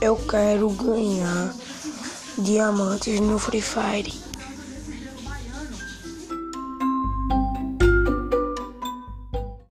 Eu quero ganhar diamantes no Free Fire.